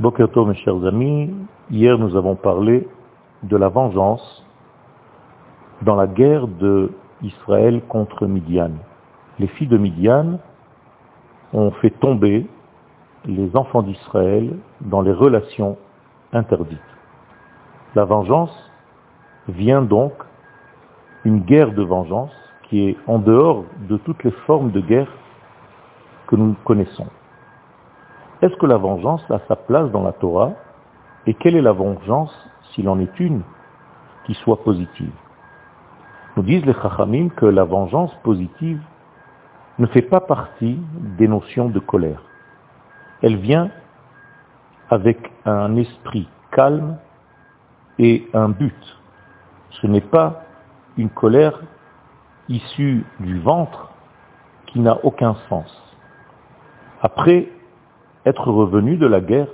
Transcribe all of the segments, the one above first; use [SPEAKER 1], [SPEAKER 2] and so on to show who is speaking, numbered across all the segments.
[SPEAKER 1] Bokerto, mes chers amis, hier nous avons parlé de la vengeance dans la guerre de Israël contre Midian. Les filles de Midian ont fait tomber les enfants d'Israël dans les relations interdites. La vengeance vient donc une guerre de vengeance qui est en dehors de toutes les formes de guerre que nous connaissons. Est-ce que la vengeance a sa place dans la Torah Et quelle est la vengeance, s'il en est une, qui soit positive? Nous disent les Chachamim que la vengeance positive ne fait pas partie des notions de colère. Elle vient avec un esprit calme et un but. Ce n'est pas une colère issue du ventre qui n'a aucun sens. Après être revenus de la guerre,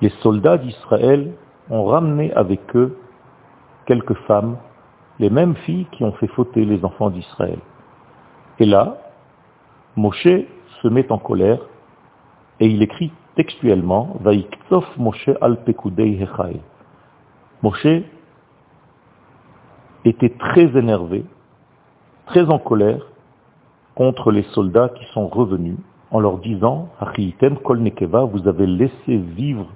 [SPEAKER 1] les soldats d'Israël ont ramené avec eux quelques femmes, les mêmes filles qui ont fait fauter les enfants d'Israël. Et là, Moshe se met en colère et il écrit textuellement Vaiktsof Moshe al Pekudei Hechai. Moshe était très énervé, très en colère contre les soldats qui sont revenus en leur disant Kol Nekeva, vous avez laissé vivre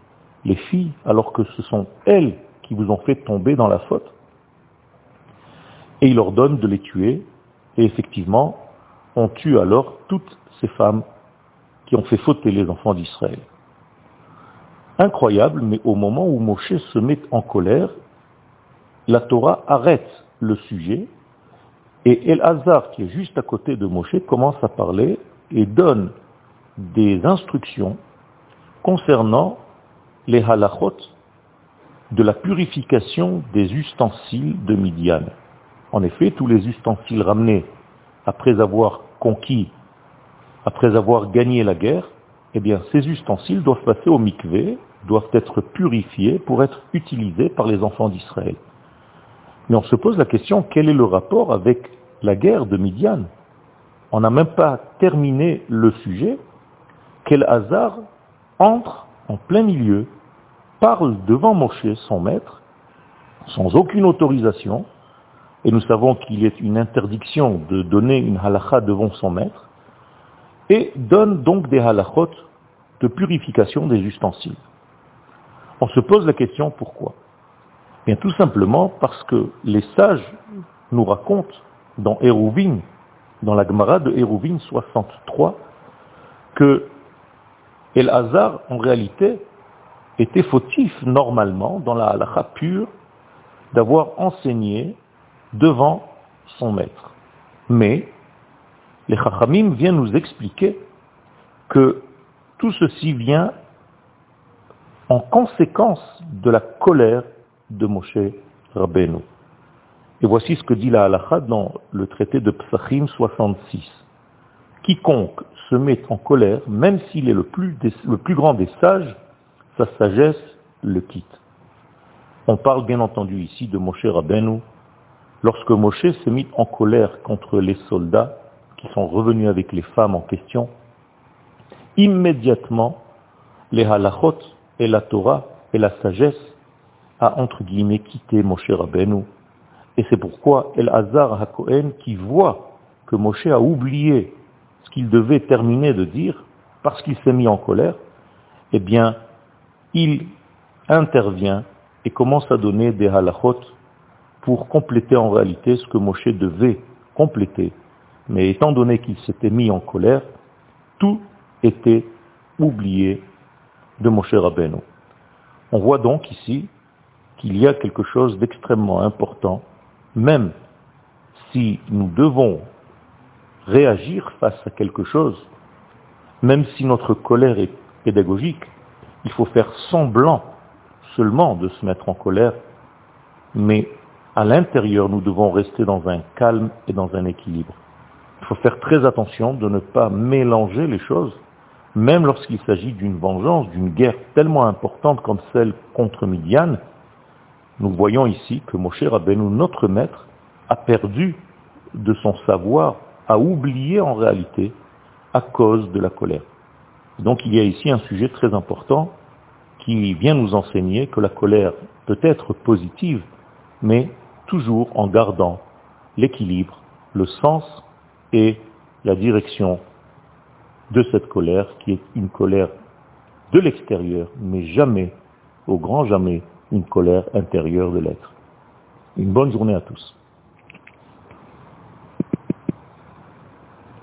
[SPEAKER 1] les filles alors que ce sont elles qui vous ont fait tomber dans la faute. Et il leur donne de les tuer, et effectivement, on tue alors toutes ces femmes qui ont fait fauter les enfants d'Israël. Incroyable, mais au moment où Moshe se met en colère, la Torah arrête le sujet et El Hazar, qui est juste à côté de Moshe, commence à parler et donne des instructions concernant les halachot de la purification des ustensiles de Midian. En effet, tous les ustensiles ramenés après avoir conquis, après avoir gagné la guerre, eh bien, ces ustensiles doivent passer au mikvé, doivent être purifiés pour être utilisés par les enfants d'Israël. Mais on se pose la question, quel est le rapport avec la guerre de Midian? On n'a même pas terminé le sujet, quel hasard entre en plein milieu, parle devant Moshe, son maître, sans aucune autorisation, et nous savons qu'il est une interdiction de donner une halakha devant son maître, et donne donc des halachot de purification des ustensiles. On se pose la question pourquoi? Bien tout simplement parce que les sages nous racontent dans dans la Gemara de Hérouvine 63, que El Hazar, en réalité, était fautif normalement dans la halakha pure d'avoir enseigné devant son maître. Mais les Chachamim viennent nous expliquer que tout ceci vient en conséquence de la colère de Moshe Rabbeinu. Et voici ce que dit la halakha dans le traité de Psachim 66. Quiconque se met en colère, même s'il est le plus, grand des sages, sa sagesse le quitte. On parle bien entendu ici de Moshe Rabbeinu. Lorsque Moshe s'est mis en colère contre les soldats qui sont revenus avec les femmes en question, immédiatement, les halachot et la Torah et la sagesse a entre guillemets quitté Moshe Rabbeinu. Et c'est pourquoi El Hazar HaKohen, qui voit que Moshe a oublié ce qu'il devait terminer de dire, parce qu'il s'est mis en colère, eh bien, il intervient et commence à donner des halachot pour compléter en réalité ce que Moshe devait compléter. Mais étant donné qu'il s'était mis en colère, tout était oublié de Moshe Rabbeinu. On voit donc ici qu'il y a quelque chose d'extrêmement important, même si nous devons réagir face à quelque chose, même si notre colère est pédagogique, il faut faire semblant seulement de se mettre en colère, mais à l'intérieur, nous devons rester dans un calme et dans un équilibre. Il faut faire très attention de ne pas mélanger les choses, même lorsqu'il s'agit d'une vengeance, d'une guerre tellement importante comme celle contre Midian. Nous voyons ici que Moshe Rabbeinu, notre maître, a perdu de son savoir a oublié en réalité à cause de la colère. Donc il y a ici un sujet très important qui vient nous enseigner que la colère peut être positive, mais toujours en gardant l'équilibre, le sens et la direction de cette colère qui est une colère de l'extérieur, mais jamais, au grand jamais, une colère intérieure de l'être. Une bonne journée à tous.